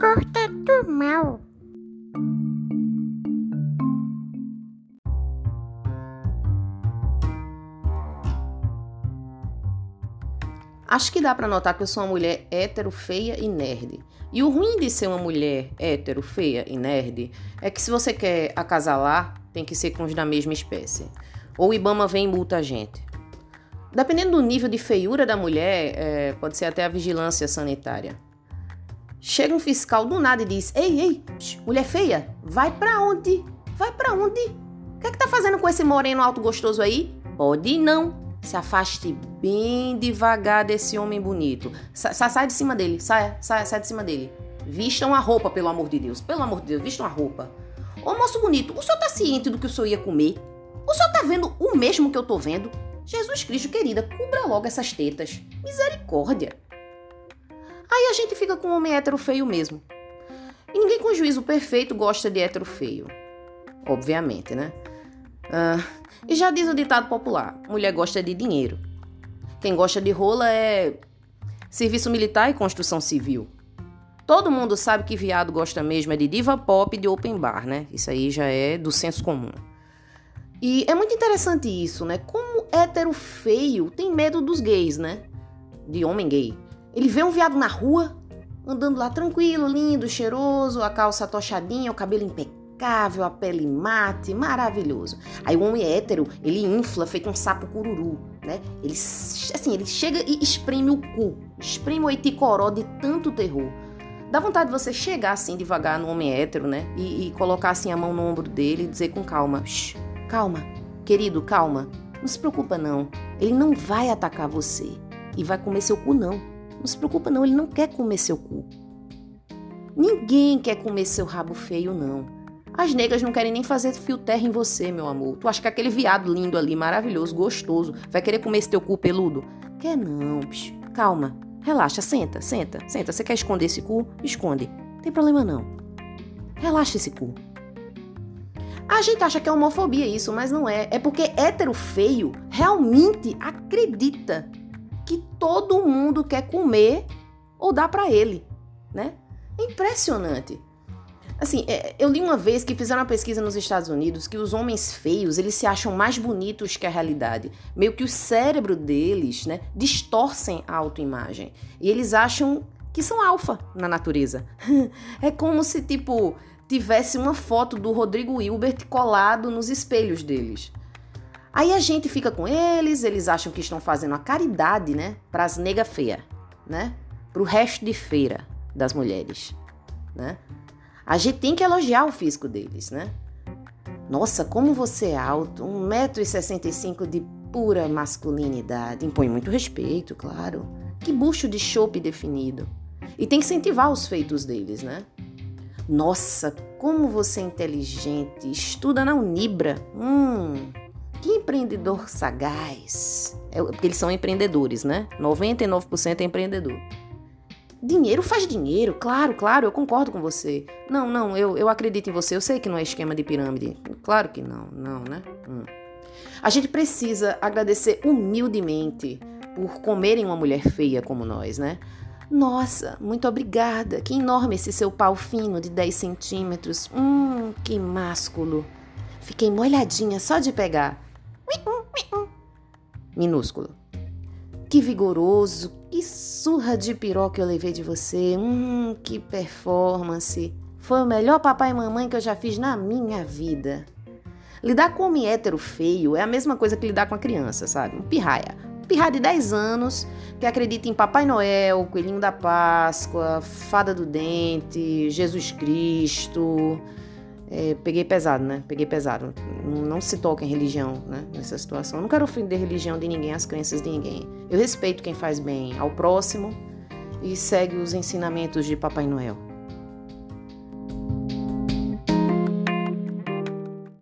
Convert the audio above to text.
corta do mal. Acho que dá para notar que eu sou uma mulher hétero, feia e nerd. E o ruim de ser uma mulher hétero, feia e nerd é que se você quer acasalar, tem que ser com os da mesma espécie. Ou o Ibama vem e multa a gente. Dependendo do nível de feiura da mulher, é, pode ser até a vigilância sanitária. Chega um fiscal do nada e diz: Ei, ei, mulher feia, vai pra onde? Vai pra onde? O que é que tá fazendo com esse moreno alto gostoso aí? Pode não. Se afaste bem devagar desse homem bonito. Sa sai de cima dele, sai, sai, sai de cima dele. Vistam a roupa, pelo amor de Deus. Pelo amor de Deus, vistam a roupa. Ô moço bonito, o senhor tá ciente do que o senhor ia comer? O senhor tá vendo o mesmo que eu tô vendo? Jesus Cristo, querida, cubra logo essas tetas. Misericórdia. Aí a gente fica com um homem hétero feio mesmo. E ninguém com juízo perfeito gosta de hétero feio. Obviamente, né? Ah, e já diz o ditado popular: mulher gosta de dinheiro. Quem gosta de rola é serviço militar e construção civil. Todo mundo sabe que viado gosta mesmo é de diva pop e de open bar, né? Isso aí já é do senso comum. E é muito interessante isso, né? Como hétero feio tem medo dos gays, né? De homem gay. Ele vê um viado na rua, andando lá tranquilo, lindo, cheiroso, a calça tochadinha, o cabelo impecável a pele mate, maravilhoso. Aí o homem hétero, ele infla feito um sapo cururu, né? Ele, assim, ele chega e espreme o cu, espreme o eticoró de tanto terror. Dá vontade de você chegar assim devagar no homem hétero, né? E, e colocar assim a mão no ombro dele e dizer com calma: calma, querido, calma. Não se preocupa não. Ele não vai atacar você e vai comer seu cu não. Não se preocupa não, ele não quer comer seu cu. Ninguém quer comer seu rabo feio não. As negras não querem nem fazer fio terra em você, meu amor. Tu acha que aquele viado lindo ali, maravilhoso, gostoso, vai querer comer esse teu cu peludo? Quer não, bicho. Calma. Relaxa, senta, senta, senta. Você quer esconder esse cu? Esconde. Não tem problema não. Relaxa esse cu. A gente acha que é homofobia isso, mas não é. É porque hétero feio realmente acredita que todo mundo quer comer ou dar para ele, né? É impressionante. Assim, é, eu li uma vez que fizeram uma pesquisa nos Estados Unidos que os homens feios, eles se acham mais bonitos que a realidade. Meio que o cérebro deles, né, distorcem a autoimagem. E eles acham que são alfa na natureza. é como se, tipo, tivesse uma foto do Rodrigo Hilbert colado nos espelhos deles. Aí a gente fica com eles, eles acham que estão fazendo a caridade, né, para as nega feia, né? Pro resto de feira das mulheres, né? A gente tem que elogiar o físico deles, né? Nossa, como você é alto, 1,65m de pura masculinidade. Impõe muito respeito, claro. Que bucho de chope definido. E tem que incentivar os feitos deles, né? Nossa, como você é inteligente. Estuda na Unibra. Hum, que empreendedor sagaz. É, porque eles são empreendedores, né? 99% é empreendedor. Dinheiro faz dinheiro, claro, claro, eu concordo com você. Não, não, eu, eu acredito em você, eu sei que não é esquema de pirâmide. Claro que não, não, né? Hum. A gente precisa agradecer humildemente por comerem uma mulher feia como nós, né? Nossa, muito obrigada. Que enorme esse seu pau fino de 10 centímetros. Hum, que másculo. Fiquei molhadinha só de pegar. Minúsculo. Que vigoroso, que surra de piroca eu levei de você. Hum, que performance. Foi o melhor papai e mamãe que eu já fiz na minha vida. Lidar com homem hétero feio é a mesma coisa que lidar com a criança, sabe? Um pirraia. Um pirraia de 10 anos que acredita em Papai Noel, Coelhinho da Páscoa, Fada do Dente, Jesus Cristo, é, peguei pesado, né? Peguei pesado. Não, não se toca em religião, né? Nessa situação. Eu não quero ofender a religião de ninguém, as crenças de ninguém. Eu respeito quem faz bem ao próximo e segue os ensinamentos de Papai Noel.